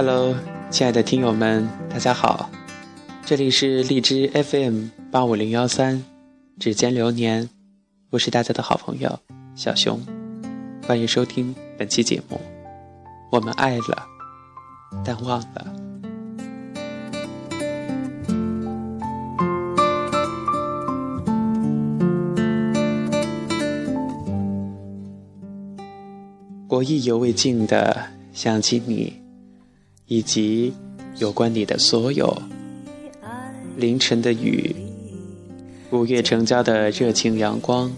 Hello，亲爱的听友们，大家好，这里是荔枝 FM 八五零幺三，指尖流年，我是大家的好朋友小熊，欢迎收听本期节目。我们爱了，但忘了。我意犹未尽的想起你，以及有关你的所有。凌晨的雨，五月成交的热情阳光，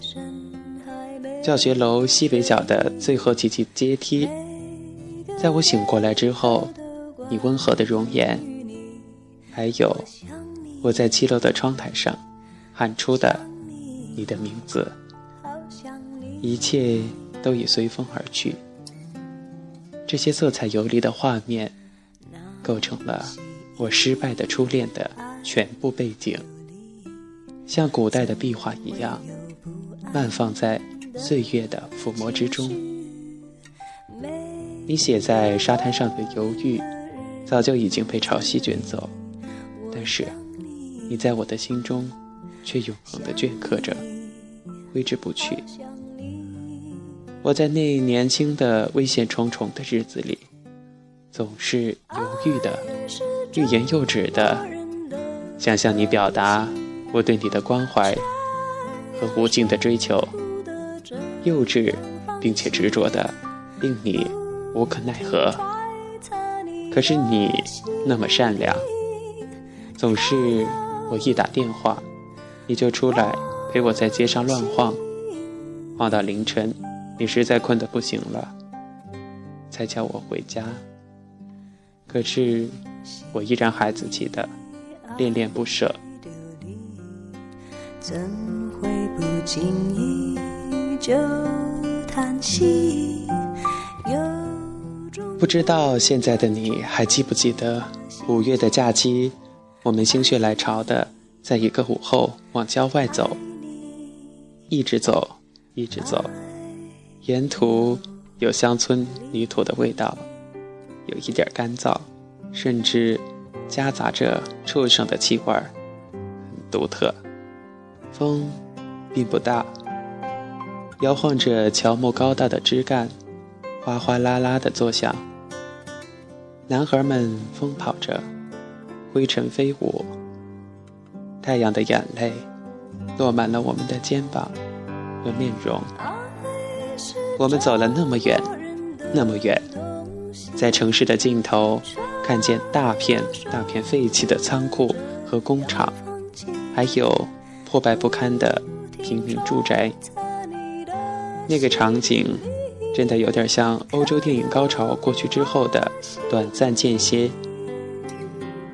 教学楼西北角的最后几级阶梯，在我醒过来之后，你温和的容颜，还有我在七楼的窗台上喊出的你的名字，一切都已随风而去。这些色彩游离的画面，构成了我失败的初恋的全部背景，像古代的壁画一样，漫放在岁月的抚摸之中。你写在沙滩上的犹豫，早就已经被潮汐卷走，但是你在我的心中，却永恒的镌刻着，挥之不去。我在那年轻的危险重重的日子里，总是犹豫的、欲言又止的，想向你表达我对你的关怀和无尽的追求，幼稚并且执着的，令你无可奈何。可是你那么善良，总是我一打电话，你就出来陪我在街上乱晃，晃到凌晨。你实在困得不行了，才叫我回家。可是我依然孩子气的恋恋不舍。不知道现在的你还记不记得五月的假期，我们心血来潮的在一个午后往郊外走，一直走，一直走。沿途有乡村泥土的味道，有一点干燥，甚至夹杂着畜生的气味儿，很独特。风并不大，摇晃着乔木高大的枝干，哗哗啦啦的作响。男孩们疯跑着，灰尘飞舞，太阳的眼泪落满了我们的肩膀和面容。我们走了那么远，那么远，在城市的尽头，看见大片大片废弃的仓库和工厂，还有破败不堪的平民住宅。那个场景，真的有点像欧洲电影高潮过去之后的短暂间歇。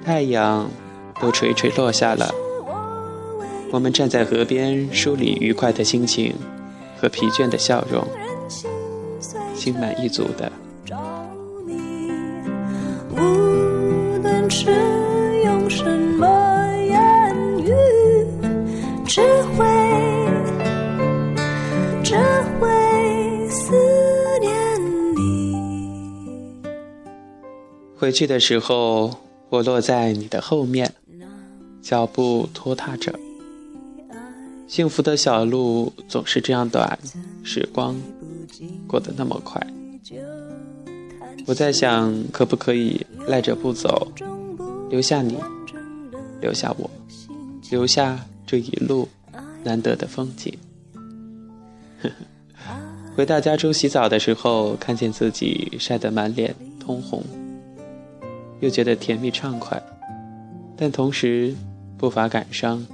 太阳都垂垂落下了，我们站在河边梳理愉快的心情和疲倦的笑容。心满意足的。你，无论是用什么言语，只会思念你回去的时候，我落在你的后面，脚步拖沓着。幸福的小路总是这样短，时光。过得那么快，我在想，可不可以赖着不走，留下你，留下我，留下这一路难得的风景。回到家中洗澡的时候，看见自己晒得满脸通红，又觉得甜蜜畅快，但同时不乏感伤。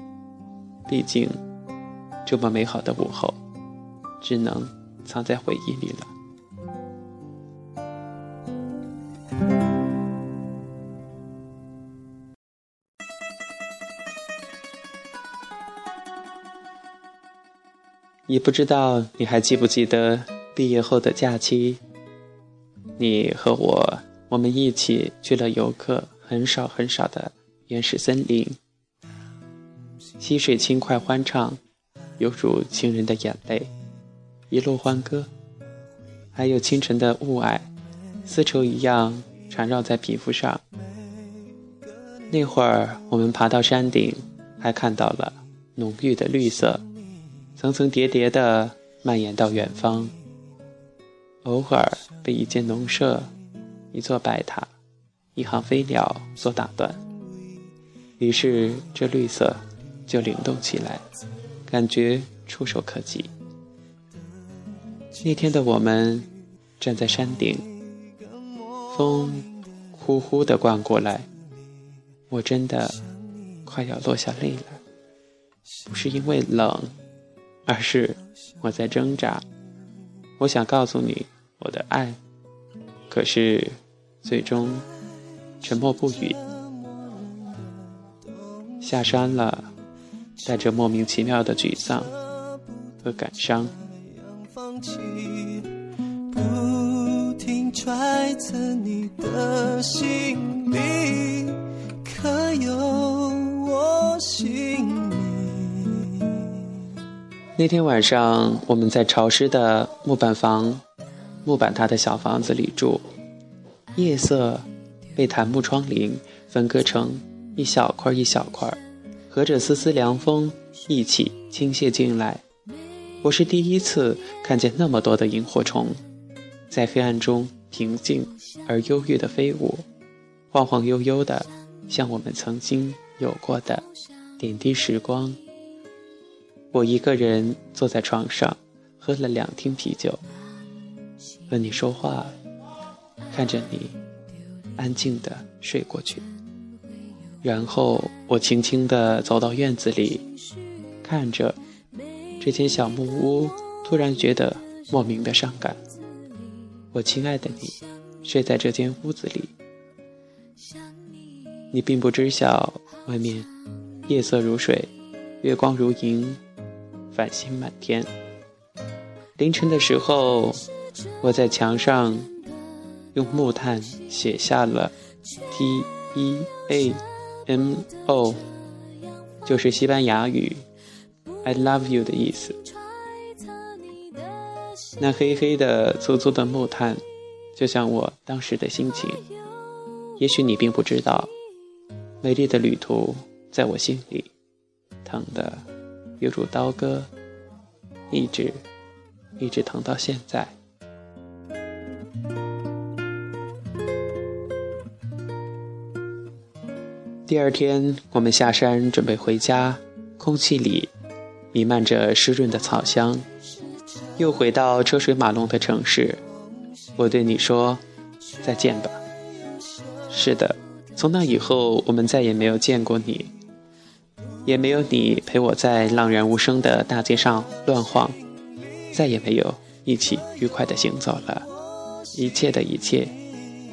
毕竟，这么美好的午后，只能。藏在回忆里了。也不知道你还记不记得毕业后的假期，你和我，我们一起去了游客很少很少的原始森林，溪水轻快欢畅，犹如情人的眼泪。一路欢歌，还有清晨的雾霭，丝绸一样缠绕在皮肤上。那会儿，我们爬到山顶，还看到了浓郁的绿色，层层叠叠的蔓延到远方。偶尔被一间农舍、一座白塔、一行飞鸟所打断，于是这绿色就灵动起来，感觉触手可及。那天的我们站在山顶，风呼呼地灌过来。我真的快要落下泪了，不是因为冷，而是我在挣扎。我想告诉你我的爱，可是最终沉默不语。下山了，带着莫名其妙的沮丧和感伤。不停揣测你的心里。可有我心那天晚上，我们在潮湿的木板房、木板搭的小房子里住，夜色被檀木窗棂分割成一小块一小块，和着丝丝凉风一起倾泻进来。我是第一次看见那么多的萤火虫，在黑暗中平静而忧郁的飞舞，晃晃悠悠的。像我们曾经有过的点滴时光。我一个人坐在床上，喝了两听啤酒，和你说话，看着你安静的睡过去。然后我轻轻地走到院子里，看着这间小木屋，突然觉得莫名的伤感。我亲爱的你，睡在这间屋子里。你并不知晓，外面夜色如水，月光如银，繁星满天。凌晨的时候，我在墙上用木炭写下了 “T E A M O”，就是西班牙语 “I love you” 的意思。那黑黑的、粗粗的木炭，就像我当时的心情。也许你并不知道。美丽的旅途在我心里，疼的犹如刀割，一直一直疼到现在。第二天，我们下山准备回家，空气里弥漫着湿润的草香。又回到车水马龙的城市，我对你说：“再见吧。”是的。从那以后，我们再也没有见过你，也没有你陪我在浪然无声的大街上乱晃，再也没有一起愉快的行走了。一切的一切，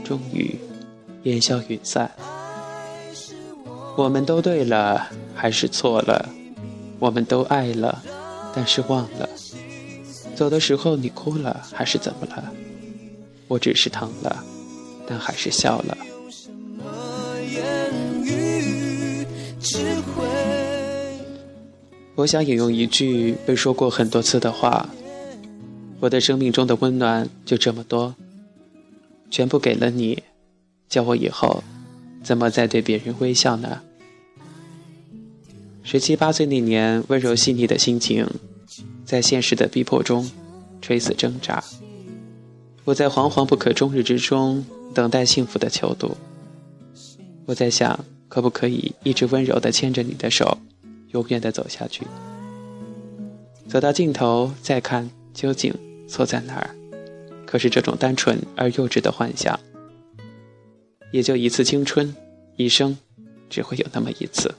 终于烟消云散。我们都对了，还是错了？我们都爱了，但是忘了。走的时候你哭了，还是怎么了？我只是疼了，但还是笑了。我想引用一句被说过很多次的话：“我的生命中的温暖就这么多，全部给了你，叫我以后怎么再对别人微笑呢？”十七八岁那年，温柔细腻的心情，在现实的逼迫中垂死挣扎。我在惶惶不可终日之中等待幸福的求渡。我在想，可不可以一直温柔地牵着你的手？永远的走下去，走到尽头再看究竟错在哪儿。可是这种单纯而幼稚的幻想，也就一次青春，一生只会有那么一次。